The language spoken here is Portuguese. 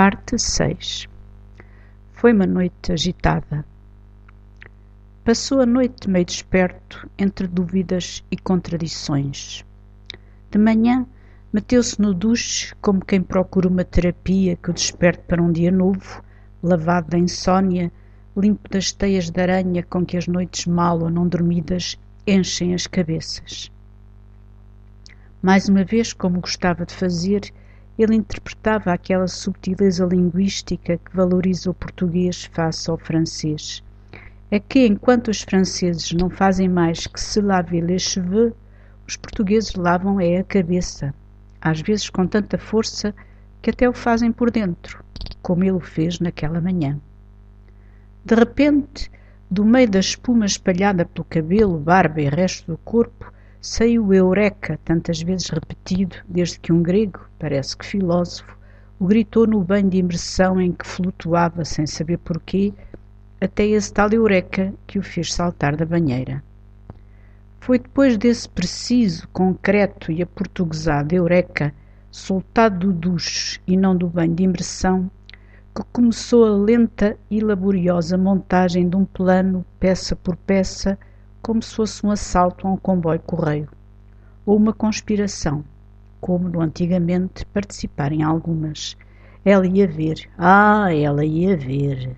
Parte 6 Foi uma noite agitada. Passou a noite meio desperto, entre dúvidas e contradições. De manhã, meteu-se no duche como quem procura uma terapia que o desperte para um dia novo, lavado da insônia, limpo das teias de aranha com que as noites mal ou não dormidas enchem as cabeças. Mais uma vez, como gostava de fazer, ele interpretava aquela subtileza linguística que valoriza o português face ao francês. É que, enquanto os franceses não fazem mais que se laver les cheveux, os portugueses lavam é a cabeça, às vezes com tanta força que até o fazem por dentro, como ele o fez naquela manhã. De repente, do meio da espuma espalhada pelo cabelo, barba e resto do corpo, Saiu o Eureka, tantas vezes repetido, desde que um grego, parece que filósofo, o gritou no banho de imersão em que flutuava sem saber porquê, até esse tal Eureka que o fez saltar da banheira. Foi depois desse preciso, concreto e aportuguesado Eureka, soltado do duche e não do banho de imersão, que começou a lenta e laboriosa montagem de um plano, peça por peça, como se fosse um assalto a um comboio correio, ou uma conspiração, como no antigamente participarem algumas. Ela ia ver, ah, ela ia ver.